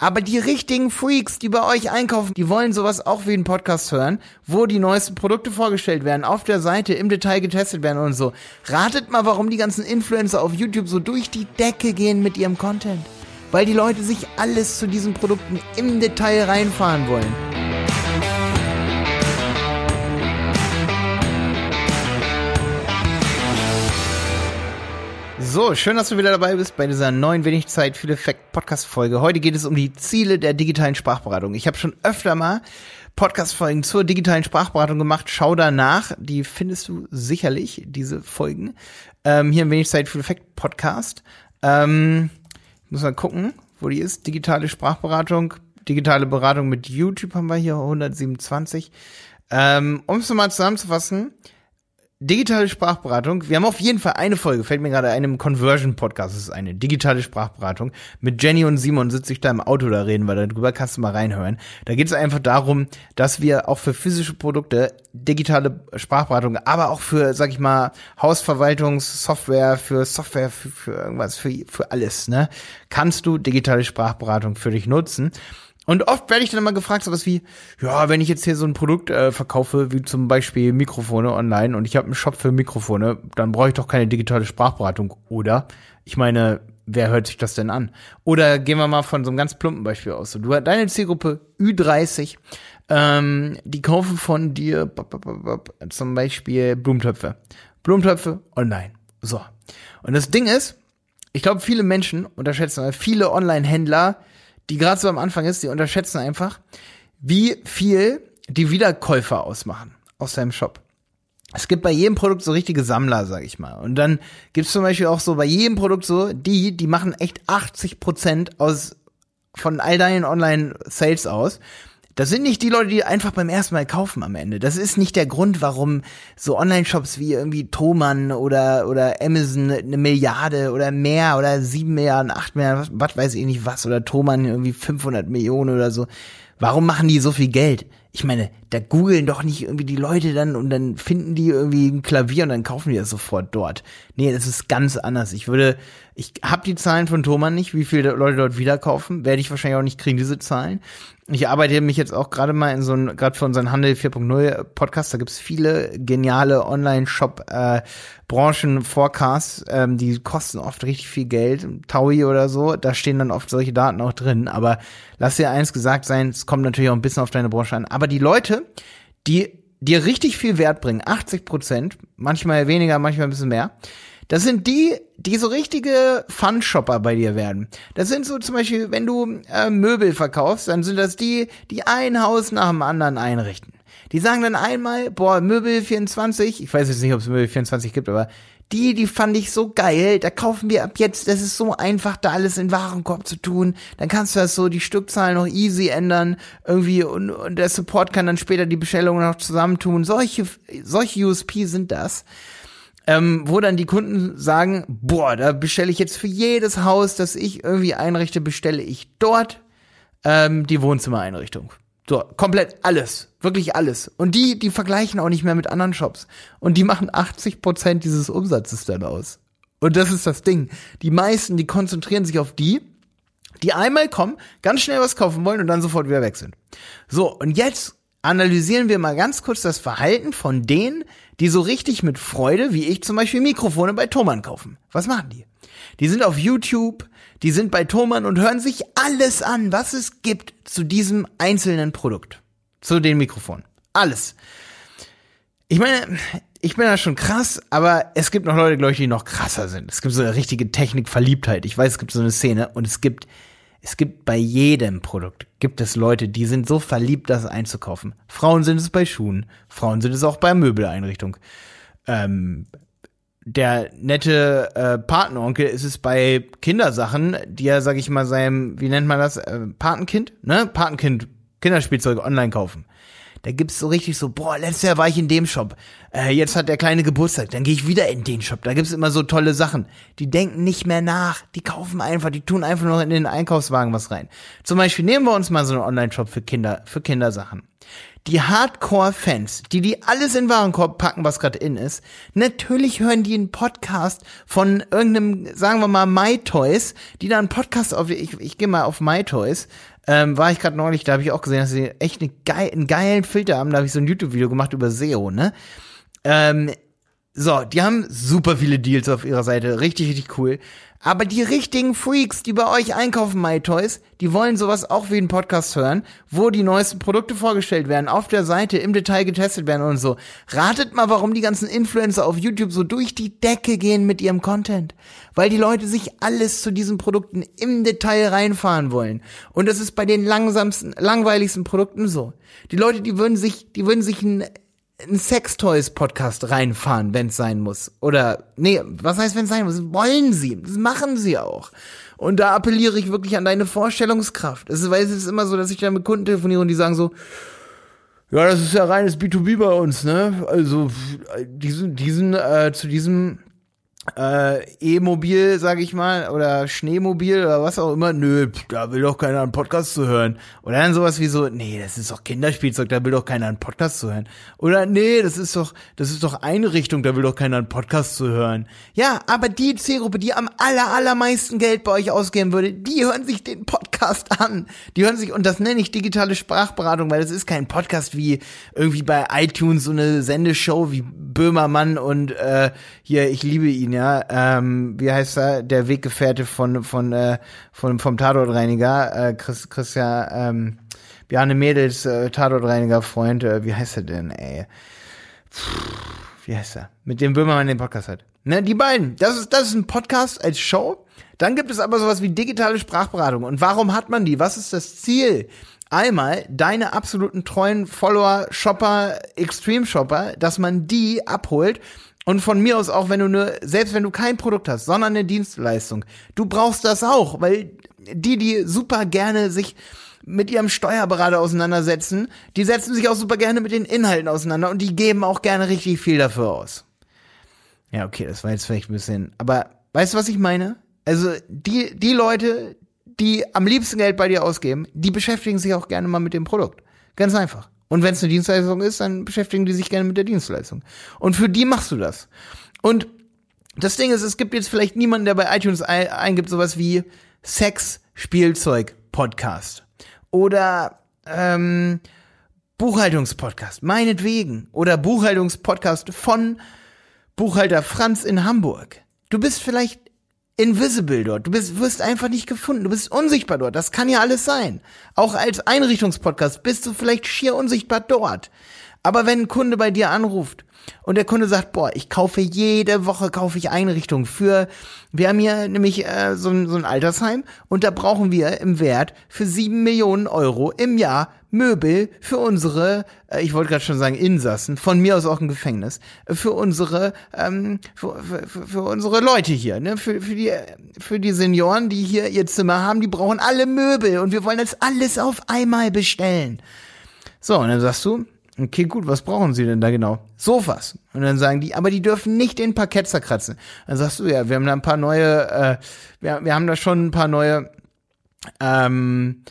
Aber die richtigen Freaks, die bei euch einkaufen, die wollen sowas auch wie einen Podcast hören, wo die neuesten Produkte vorgestellt werden, auf der Seite im Detail getestet werden und so. Ratet mal, warum die ganzen Influencer auf YouTube so durch die Decke gehen mit ihrem Content. Weil die Leute sich alles zu diesen Produkten im Detail reinfahren wollen. So, schön, dass du wieder dabei bist bei dieser neuen Wenig Zeit viel Effekt Podcast Folge. Heute geht es um die Ziele der digitalen Sprachberatung. Ich habe schon öfter mal Podcast Folgen zur digitalen Sprachberatung gemacht. Schau da nach, die findest du sicherlich diese Folgen ähm, hier im Wenig Zeit viel Effekt Podcast. Ähm, muss mal gucken, wo die ist. Digitale Sprachberatung, digitale Beratung mit YouTube haben wir hier 127. Ähm, um es nochmal zusammenzufassen, digitale Sprachberatung. Wir haben auf jeden Fall eine Folge, fällt mir gerade einem Conversion-Podcast, das ist eine digitale Sprachberatung. Mit Jenny und Simon sitze ich da im Auto, da reden wir darüber, kannst du mal reinhören. Da geht es einfach darum, dass wir auch für physische Produkte digitale Sprachberatung, aber auch für, sag ich mal, Hausverwaltungssoftware, für Software, für, für irgendwas, für, für alles, ne? Kannst du digitale Sprachberatung für dich nutzen. Und oft werde ich dann immer gefragt, sowas wie, ja, wenn ich jetzt hier so ein Produkt äh, verkaufe, wie zum Beispiel Mikrofone online und ich habe einen Shop für Mikrofone, dann brauche ich doch keine digitale Sprachberatung, oder? Ich meine, wer hört sich das denn an? Oder gehen wir mal von so einem ganz plumpen Beispiel aus. So, du, deine Zielgruppe Ü30, ähm, die kaufen von dir zum Beispiel Blumentöpfe. Blumentöpfe online. So. Und das Ding ist, ich glaube, viele Menschen unterschätzen, viele Online-Händler die gerade so am Anfang ist, die unterschätzen einfach, wie viel die Wiederkäufer ausmachen aus seinem Shop. Es gibt bei jedem Produkt so richtige Sammler, sag ich mal. Und dann gibt's zum Beispiel auch so bei jedem Produkt so, die, die machen echt 80 Prozent aus von all deinen Online-Sales aus. Das sind nicht die Leute, die einfach beim ersten Mal kaufen am Ende. Das ist nicht der Grund, warum so Online-Shops wie irgendwie Thomann oder, oder Amazon eine Milliarde oder mehr oder sieben Milliarden, acht Milliarden, was, was weiß ich nicht was, oder Thomann irgendwie 500 Millionen oder so. Warum machen die so viel Geld? Ich meine, da googeln doch nicht irgendwie die Leute dann und dann finden die irgendwie ein Klavier und dann kaufen die das sofort dort. Nee, das ist ganz anders. Ich würde, ich habe die Zahlen von Thomann nicht, wie viele Leute dort wieder kaufen, werde ich wahrscheinlich auch nicht kriegen, diese Zahlen ich arbeite mich jetzt auch gerade mal in so ein, gerade für unseren Handel 4.0 Podcast, da gibt's viele geniale Online-Shop-Branchen-Forecasts, äh, ähm, die kosten oft richtig viel Geld, Taui oder so, da stehen dann oft solche Daten auch drin, aber lass dir eins gesagt sein, es kommt natürlich auch ein bisschen auf deine Branche an, aber die Leute, die dir richtig viel Wert bringen, 80 Prozent, manchmal weniger, manchmal ein bisschen mehr, das sind die, die so richtige Fun-Shopper bei dir werden. Das sind so zum Beispiel, wenn du äh, Möbel verkaufst, dann sind das die, die ein Haus nach dem anderen einrichten. Die sagen dann einmal, boah, Möbel 24, ich weiß jetzt nicht, ob es Möbel 24 gibt, aber die, die fand ich so geil. Da kaufen wir ab jetzt. Das ist so einfach, da alles in Warenkorb zu tun. Dann kannst du das so die Stückzahlen noch easy ändern. Irgendwie und, und der Support kann dann später die Bestellungen noch zusammentun. Solche, solche USP sind das ähm, wo dann die Kunden sagen, boah, da bestelle ich jetzt für jedes Haus, das ich irgendwie einrichte, bestelle ich dort ähm, die Wohnzimmereinrichtung. So, komplett alles, wirklich alles. Und die, die vergleichen auch nicht mehr mit anderen Shops. Und die machen 80 Prozent dieses Umsatzes dann aus. Und das ist das Ding. Die meisten, die konzentrieren sich auf die, die einmal kommen, ganz schnell was kaufen wollen und dann sofort wieder weg sind. So, und jetzt analysieren wir mal ganz kurz das Verhalten von denen, die so richtig mit Freude, wie ich zum Beispiel Mikrofone bei Thomann kaufen. Was machen die? Die sind auf YouTube, die sind bei Thomann und hören sich alles an, was es gibt zu diesem einzelnen Produkt. Zu den Mikrofonen. Alles. Ich meine, ich bin da schon krass, aber es gibt noch Leute, glaube ich, die noch krasser sind. Es gibt so eine richtige Technikverliebtheit. Ich weiß, es gibt so eine Szene und es gibt es gibt bei jedem Produkt, gibt es Leute, die sind so verliebt, das einzukaufen. Frauen sind es bei Schuhen, Frauen sind es auch bei Möbeleinrichtung. Ähm, der nette äh, Patenonkel ist es bei Kindersachen, die er, sag ich mal, seinem, wie nennt man das, äh, Patenkind, ne? Patenkind, Kinderspielzeuge online kaufen. Da gibt's so richtig so, boah, letztes Jahr war ich in dem Shop. Äh, jetzt hat der kleine Geburtstag, dann gehe ich wieder in den Shop. Da gibt's immer so tolle Sachen. Die denken nicht mehr nach. Die kaufen einfach, die tun einfach nur in den Einkaufswagen was rein. Zum Beispiel nehmen wir uns mal so einen Online-Shop für Kinder, für Kindersachen. Die Hardcore-Fans, die die alles in Warenkorb packen, was gerade in ist, natürlich hören die einen Podcast von irgendeinem, sagen wir mal, MyToys, die da einen Podcast auf, ich, ich gehe mal auf MyToys, ähm, war ich gerade neulich, da habe ich auch gesehen, dass sie echt eine geil, einen geilen Filter haben, da habe ich so ein YouTube-Video gemacht über SEO, ne? Ähm, so, die haben super viele Deals auf ihrer Seite, richtig, richtig cool. Aber die richtigen Freaks, die bei euch einkaufen, MyToys, die wollen sowas auch wie einen Podcast hören, wo die neuesten Produkte vorgestellt werden, auf der Seite im Detail getestet werden und so. Ratet mal, warum die ganzen Influencer auf YouTube so durch die Decke gehen mit ihrem Content. Weil die Leute sich alles zu diesen Produkten im Detail reinfahren wollen. Und das ist bei den langsamsten, langweiligsten Produkten so. Die Leute, die würden sich, die würden sich ein ein Sextoys-Podcast reinfahren, wenn es sein muss. Oder, nee, was heißt, wenn es sein muss? Wollen sie. Das machen sie auch. Und da appelliere ich wirklich an deine Vorstellungskraft. Es ist, weil es ist immer so, dass ich dann mit Kunden telefoniere und die sagen so, ja, das ist ja reines B2B bei uns, ne? Also diesen, diesen, äh, zu diesem äh, E-Mobil, sag ich mal, oder Schneemobil oder was auch immer, nö, da will doch keiner einen Podcast zu hören. Oder dann sowas wie so, nee, das ist doch Kinderspielzeug, da will doch keiner einen Podcast zu hören. Oder nee, das ist doch, das ist doch Einrichtung, da will doch keiner einen Podcast zu hören. Ja, aber die Zielgruppe, die am aller, allermeisten Geld bei euch ausgeben würde, die hören sich den Podcast an. Die hören sich, und das nenne ich digitale Sprachberatung, weil das ist kein Podcast wie irgendwie bei iTunes so eine Sendeshow wie Böhmermann und äh, hier, ich liebe ihn, ja, ähm, wie heißt er, der Weggefährte von, von, äh, von vom Tatortreiniger, äh, Chris, Christian, ähm, Bjarne Mädels äh, Tatortreiniger-Freund, äh, wie heißt er denn, ey? Puh, wie heißt er? Mit dem Böhmermann den Podcast hat. Ne, die beiden. Das ist, das ist ein Podcast als Show. Dann gibt es aber sowas wie digitale Sprachberatung. Und warum hat man die? Was ist das Ziel? Einmal deine absoluten treuen Follower, Shopper, Extreme Shopper, dass man die abholt und von mir aus auch, wenn du nur, selbst wenn du kein Produkt hast, sondern eine Dienstleistung, du brauchst das auch, weil die, die super gerne sich mit ihrem Steuerberater auseinandersetzen, die setzen sich auch super gerne mit den Inhalten auseinander und die geben auch gerne richtig viel dafür aus. Ja, okay, das war jetzt vielleicht ein bisschen, aber weißt du, was ich meine? Also die, die Leute, die am liebsten Geld bei dir ausgeben, die beschäftigen sich auch gerne mal mit dem Produkt. Ganz einfach. Und wenn es eine Dienstleistung ist, dann beschäftigen die sich gerne mit der Dienstleistung. Und für die machst du das. Und das Ding ist, es gibt jetzt vielleicht niemanden, der bei iTunes eingibt sowas wie Sex, Spielzeug, Podcast. Oder ähm, Buchhaltungspodcast, meinetwegen. Oder Buchhaltungspodcast von Buchhalter Franz in Hamburg. Du bist vielleicht invisible dort. Du bist, wirst einfach nicht gefunden. Du bist unsichtbar dort. Das kann ja alles sein. Auch als Einrichtungspodcast bist du vielleicht schier unsichtbar dort. Aber wenn ein Kunde bei dir anruft und der Kunde sagt, boah, ich kaufe jede Woche kaufe ich Einrichtungen für, wir haben hier nämlich äh, so, ein, so ein Altersheim und da brauchen wir im Wert für sieben Millionen Euro im Jahr Möbel für unsere, äh, ich wollte gerade schon sagen Insassen, von mir aus auch ein Gefängnis, für unsere, ähm, für, für, für unsere Leute hier, ne, für, für die, für die Senioren, die hier ihr Zimmer haben, die brauchen alle Möbel und wir wollen das alles auf einmal bestellen. So, und dann sagst du, okay, gut, was brauchen Sie denn da genau? Sofas. Und dann sagen die, aber die dürfen nicht den Parkett zerkratzen. Dann sagst du, ja, wir haben da ein paar neue, äh, wir, wir haben da schon ein paar neue, ähm,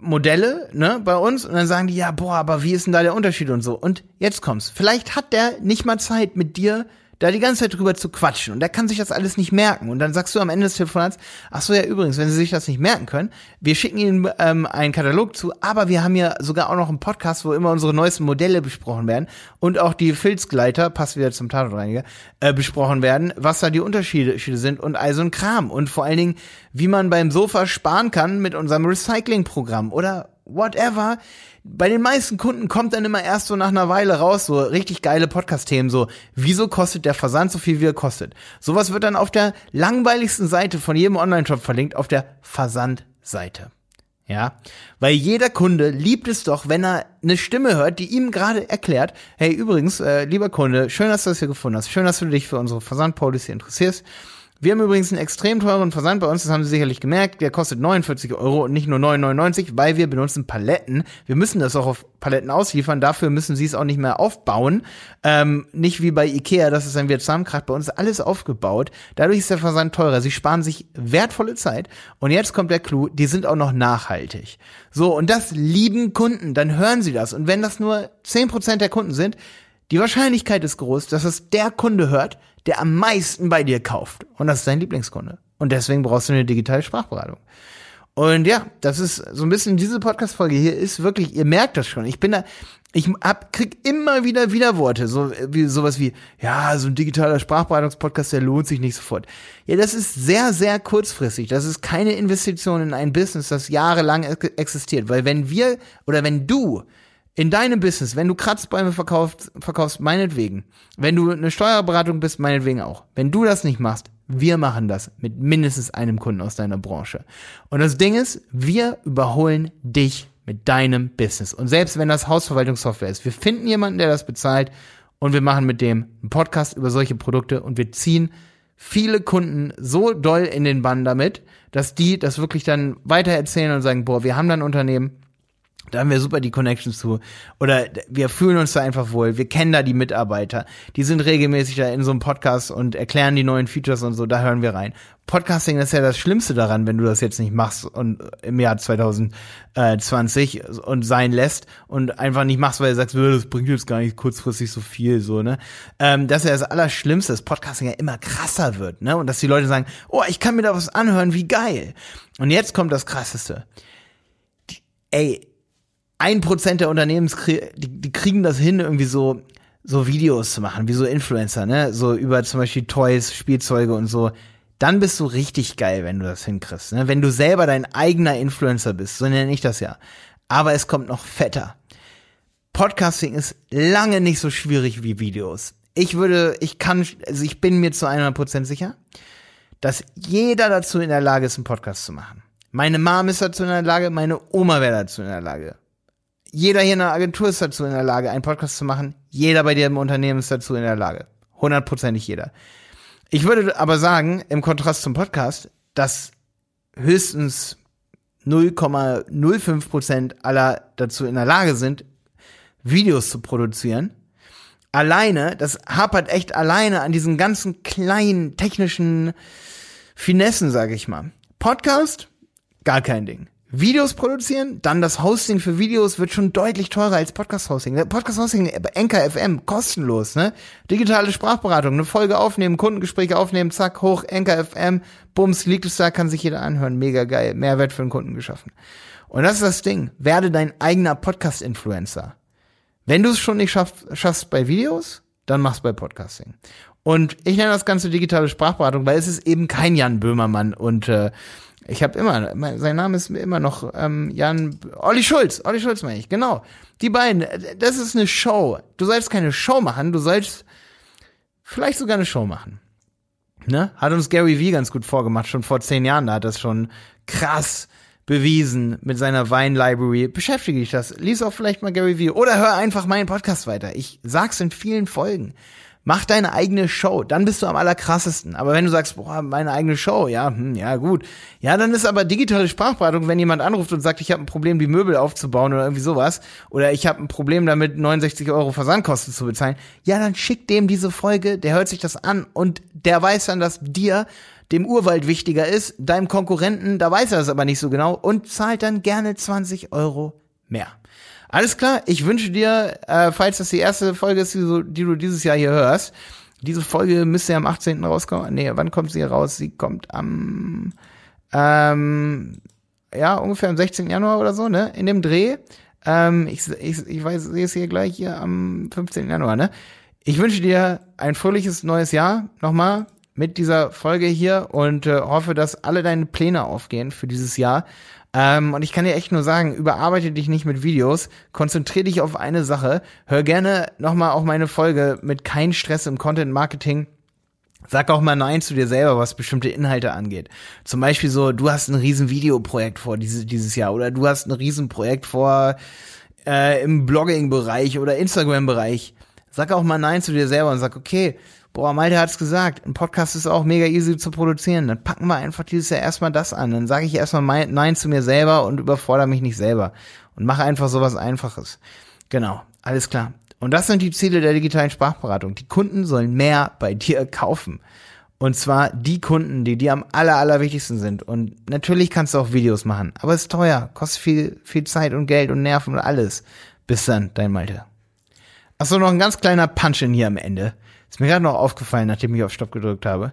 Modelle, ne, bei uns und dann sagen die, ja, boah, aber wie ist denn da der Unterschied und so. Und jetzt kommt's. Vielleicht hat der nicht mal Zeit mit dir da die ganze Zeit drüber zu quatschen und der kann sich das alles nicht merken. Und dann sagst du am Ende des Telefonats, ach so ja übrigens, wenn sie sich das nicht merken können, wir schicken ihnen ähm, einen Katalog zu, aber wir haben ja sogar auch noch einen Podcast, wo immer unsere neuesten Modelle besprochen werden und auch die Filzgleiter, passt wieder zum Tatortreiniger, äh, besprochen werden, was da die Unterschiede sind und all so ein Kram. Und vor allen Dingen, wie man beim Sofa sparen kann mit unserem Recycling-Programm oder whatever bei den meisten Kunden kommt dann immer erst so nach einer Weile raus, so richtig geile Podcast-Themen, so, wieso kostet der Versand so viel, wie er kostet? Sowas wird dann auf der langweiligsten Seite von jedem Online-Shop verlinkt, auf der Versandseite. Ja, weil jeder Kunde liebt es doch, wenn er eine Stimme hört, die ihm gerade erklärt, hey, übrigens, äh, lieber Kunde, schön, dass du das hier gefunden hast, schön, dass du dich für unsere Versandpolicy interessierst. Wir haben übrigens einen extrem teuren Versand bei uns, das haben Sie sicherlich gemerkt. Der kostet 49 Euro und nicht nur 9,99, weil wir benutzen Paletten. Wir müssen das auch auf Paletten ausliefern, dafür müssen Sie es auch nicht mehr aufbauen. Ähm, nicht wie bei Ikea, das ist ein wieder zusammenkracht. Bei uns ist alles aufgebaut. Dadurch ist der Versand teurer. Sie sparen sich wertvolle Zeit. Und jetzt kommt der Clou, die sind auch noch nachhaltig. So, und das lieben Kunden. Dann hören Sie das. Und wenn das nur 10% der Kunden sind, die Wahrscheinlichkeit ist groß, dass es der Kunde hört, der am meisten bei dir kauft. Und das ist dein Lieblingskunde. Und deswegen brauchst du eine digitale Sprachberatung. Und ja, das ist so ein bisschen diese Podcast-Folge hier ist wirklich, ihr merkt das schon. Ich bin da, ich hab, krieg immer wieder Widerworte, so wie sowas wie, ja, so ein digitaler Sprachberatungspodcast, der lohnt sich nicht sofort. Ja, das ist sehr, sehr kurzfristig. Das ist keine Investition in ein Business, das jahrelang existiert. Weil wenn wir oder wenn du in deinem Business, wenn du Kratzbäume verkaufst, verkaufst, meinetwegen. Wenn du eine Steuerberatung bist, meinetwegen auch. Wenn du das nicht machst, wir machen das mit mindestens einem Kunden aus deiner Branche. Und das Ding ist, wir überholen dich mit deinem Business. Und selbst wenn das Hausverwaltungssoftware ist, wir finden jemanden, der das bezahlt und wir machen mit dem einen Podcast über solche Produkte und wir ziehen viele Kunden so doll in den Bann damit, dass die das wirklich dann weiter erzählen und sagen, boah, wir haben da ein Unternehmen, da haben wir super die Connections zu. Oder wir fühlen uns da einfach wohl. Wir kennen da die Mitarbeiter. Die sind regelmäßig da in so einem Podcast und erklären die neuen Features und so. Da hören wir rein. Podcasting ist ja das Schlimmste daran, wenn du das jetzt nicht machst und im Jahr 2020 und sein lässt und einfach nicht machst, weil du sagst, das bringt jetzt gar nicht kurzfristig so viel, so, ne? Ähm, das ist ja das Allerschlimmste, dass Podcasting ja immer krasser wird, ne? Und dass die Leute sagen, oh, ich kann mir da was anhören, wie geil. Und jetzt kommt das Krasseste. Die, ey, ein Prozent der Unternehmen, die, die kriegen das hin, irgendwie so, so Videos zu machen, wie so Influencer, ne? So über zum Beispiel Toys, Spielzeuge und so. Dann bist du richtig geil, wenn du das hinkriegst. Ne? Wenn du selber dein eigener Influencer bist, so nenne ich das ja. Aber es kommt noch fetter. Podcasting ist lange nicht so schwierig wie Videos. Ich würde, ich kann, also ich bin mir zu 100% sicher, dass jeder dazu in der Lage ist, einen Podcast zu machen. Meine Mom ist dazu in der Lage, meine Oma wäre dazu in der Lage jeder hier in der Agentur ist dazu in der Lage, einen Podcast zu machen. Jeder bei dir im Unternehmen ist dazu in der Lage. Hundertprozentig jeder. Ich würde aber sagen, im Kontrast zum Podcast, dass höchstens 0,05 Prozent aller dazu in der Lage sind, Videos zu produzieren. Alleine, das hapert echt alleine an diesen ganzen kleinen technischen Finessen, sage ich mal. Podcast, gar kein Ding. Videos produzieren, dann das Hosting für Videos wird schon deutlich teurer als Podcast-Hosting. Podcast-Hosting, Anchor FM, kostenlos, ne? Digitale Sprachberatung, eine Folge aufnehmen, Kundengespräche aufnehmen, zack, hoch, Anchor FM, bums, liegt es da, kann sich jeder anhören, mega geil, Mehrwert für den Kunden geschaffen. Und das ist das Ding, werde dein eigener Podcast-Influencer. Wenn du es schon nicht schaffst, schaffst bei Videos, dann mach's bei Podcasting. Und ich nenne das Ganze digitale Sprachberatung, weil es ist eben kein Jan Böhmermann und äh, ich habe immer, sein Name ist immer noch ähm, Jan, Olli Schulz, Olli Schulz meine ich, genau. Die beiden, das ist eine Show. Du sollst keine Show machen, du sollst vielleicht sogar eine Show machen. Ne? Hat uns Gary Vee ganz gut vorgemacht, schon vor zehn Jahren, da hat das schon krass bewiesen mit seiner Wein-Library. Beschäftige dich das. Lies auch vielleicht mal Gary Vee oder hör einfach meinen Podcast weiter. Ich sag's in vielen Folgen. Mach deine eigene Show, dann bist du am allerkrassesten. Aber wenn du sagst, boah, meine eigene Show, ja, hm, ja gut. Ja, dann ist aber digitale Sprachberatung, wenn jemand anruft und sagt, ich habe ein Problem, die Möbel aufzubauen oder irgendwie sowas, oder ich habe ein Problem damit, 69 Euro Versandkosten zu bezahlen, ja, dann schick dem diese Folge, der hört sich das an und der weiß dann, dass dir dem Urwald wichtiger ist, deinem Konkurrenten, da weiß er das aber nicht so genau und zahlt dann gerne 20 Euro mehr. Alles klar, ich wünsche dir, äh, falls das die erste Folge ist, die du, die du dieses Jahr hier hörst, diese Folge müsste ja am 18. rauskommen. Nee, wann kommt sie raus? Sie kommt am, ähm, ja, ungefähr am 16. Januar oder so, ne? In dem Dreh. Ähm, ich, ich, ich weiß, sehe es hier gleich hier am 15. Januar, ne? Ich wünsche dir ein fröhliches neues Jahr nochmal mit dieser Folge hier und äh, hoffe, dass alle deine Pläne aufgehen für dieses Jahr. Ähm, und ich kann dir echt nur sagen, überarbeite dich nicht mit Videos, konzentriere dich auf eine Sache. Hör gerne nochmal auch meine Folge mit kein Stress im Content Marketing. Sag auch mal Nein zu dir selber, was bestimmte Inhalte angeht. Zum Beispiel so, du hast ein riesen Videoprojekt vor dieses, dieses Jahr oder du hast ein riesen Projekt vor äh, im Blogging-Bereich oder Instagram-Bereich. Sag auch mal Nein zu dir selber und sag, okay, boah, Malte hat's gesagt, ein Podcast ist auch mega easy zu produzieren. Dann packen wir einfach dieses Jahr erstmal das an. Dann sage ich erstmal Nein zu mir selber und überfordere mich nicht selber. Und mache einfach sowas Einfaches. Genau, alles klar. Und das sind die Ziele der digitalen Sprachberatung. Die Kunden sollen mehr bei dir kaufen. Und zwar die Kunden, die dir am aller, allerwichtigsten sind. Und natürlich kannst du auch Videos machen, aber es ist teuer, kostet viel, viel Zeit und Geld und Nerven und alles. Bis dann, dein Malte. Achso, noch ein ganz kleiner Punch in hier am Ende. Ist mir gerade noch aufgefallen, nachdem ich auf Stopp gedrückt habe.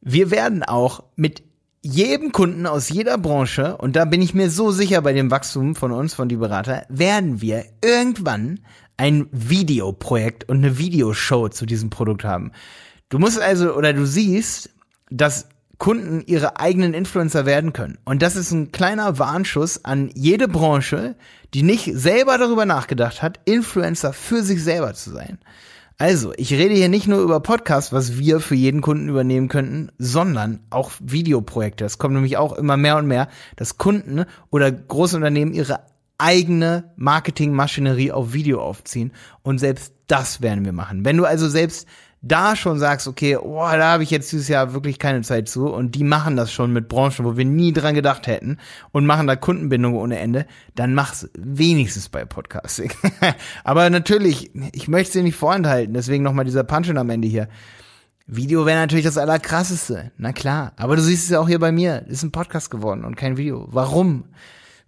Wir werden auch mit jedem Kunden aus jeder Branche, und da bin ich mir so sicher bei dem Wachstum von uns, von die Berater, werden wir irgendwann ein Videoprojekt und eine Videoshow zu diesem Produkt haben. Du musst also, oder du siehst, dass Kunden ihre eigenen Influencer werden können. Und das ist ein kleiner Warnschuss an jede Branche, die nicht selber darüber nachgedacht hat, Influencer für sich selber zu sein. Also, ich rede hier nicht nur über Podcasts, was wir für jeden Kunden übernehmen könnten, sondern auch Videoprojekte. Es kommt nämlich auch immer mehr und mehr, dass Kunden oder große Unternehmen ihre eigene Marketingmaschinerie auf Video aufziehen. Und selbst das werden wir machen. Wenn du also selbst da schon sagst, okay, oh, da habe ich jetzt dieses Jahr wirklich keine Zeit zu und die machen das schon mit Branchen, wo wir nie dran gedacht hätten und machen da Kundenbindung ohne Ende, dann mach's wenigstens bei Podcasting. Aber natürlich, ich möchte dir nicht vorenthalten, deswegen nochmal dieser Punch am Ende hier. Video wäre natürlich das Allerkrasseste, na klar. Aber du siehst es ja auch hier bei mir, ist ein Podcast geworden und kein Video. Warum?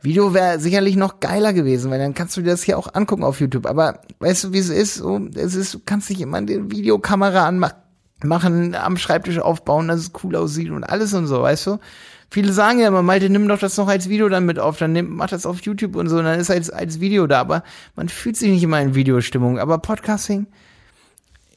Video wäre sicherlich noch geiler gewesen, weil dann kannst du dir das hier auch angucken auf YouTube. Aber weißt du, wie es ist? Es ist, du kannst nicht immer die Videokamera anmachen, am Schreibtisch aufbauen, dass es cool aussieht und alles und so, weißt du? Viele sagen ja immer, Malte, nimm doch das noch als Video dann mit auf, dann nimm, mach das auf YouTube und so, und dann ist als, als Video da, aber man fühlt sich nicht immer in Videostimmung. Aber Podcasting,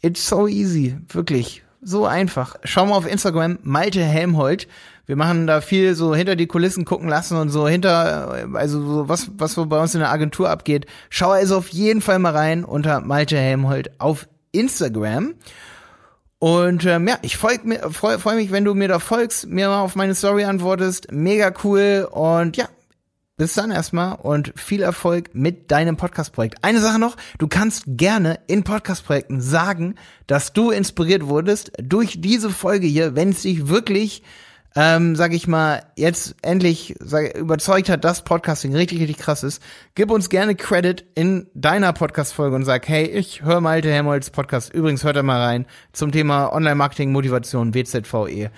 it's so easy, wirklich. So einfach. Schau mal auf Instagram, Malte Helmholt. Wir machen da viel so hinter die Kulissen gucken lassen und so hinter, also so was, was so bei uns in der Agentur abgeht. Schau also auf jeden Fall mal rein unter Malte Helmholt auf Instagram. Und ähm, ja, ich freue freu, freu mich, wenn du mir da folgst, mir mal auf meine Story antwortest. Mega cool. Und ja, bis dann erstmal und viel Erfolg mit deinem Podcast-Projekt. Eine Sache noch, du kannst gerne in Podcast-Projekten sagen, dass du inspiriert wurdest durch diese Folge hier, wenn es dich wirklich ähm, sag ich mal, jetzt endlich sag, überzeugt hat, dass Podcasting richtig, richtig krass ist, gib uns gerne Credit in deiner Podcast-Folge und sag, hey, ich höre Malte Helmholtz Podcast. Übrigens, hört da mal rein zum Thema Online-Marketing, Motivation, WZVE.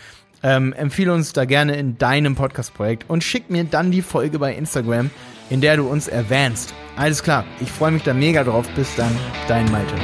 Ähm, empfehle uns da gerne in deinem Podcast-Projekt und schick mir dann die Folge bei Instagram, in der du uns erwähnst. Alles klar, ich freue mich da mega drauf. Bis dann, dein Malte.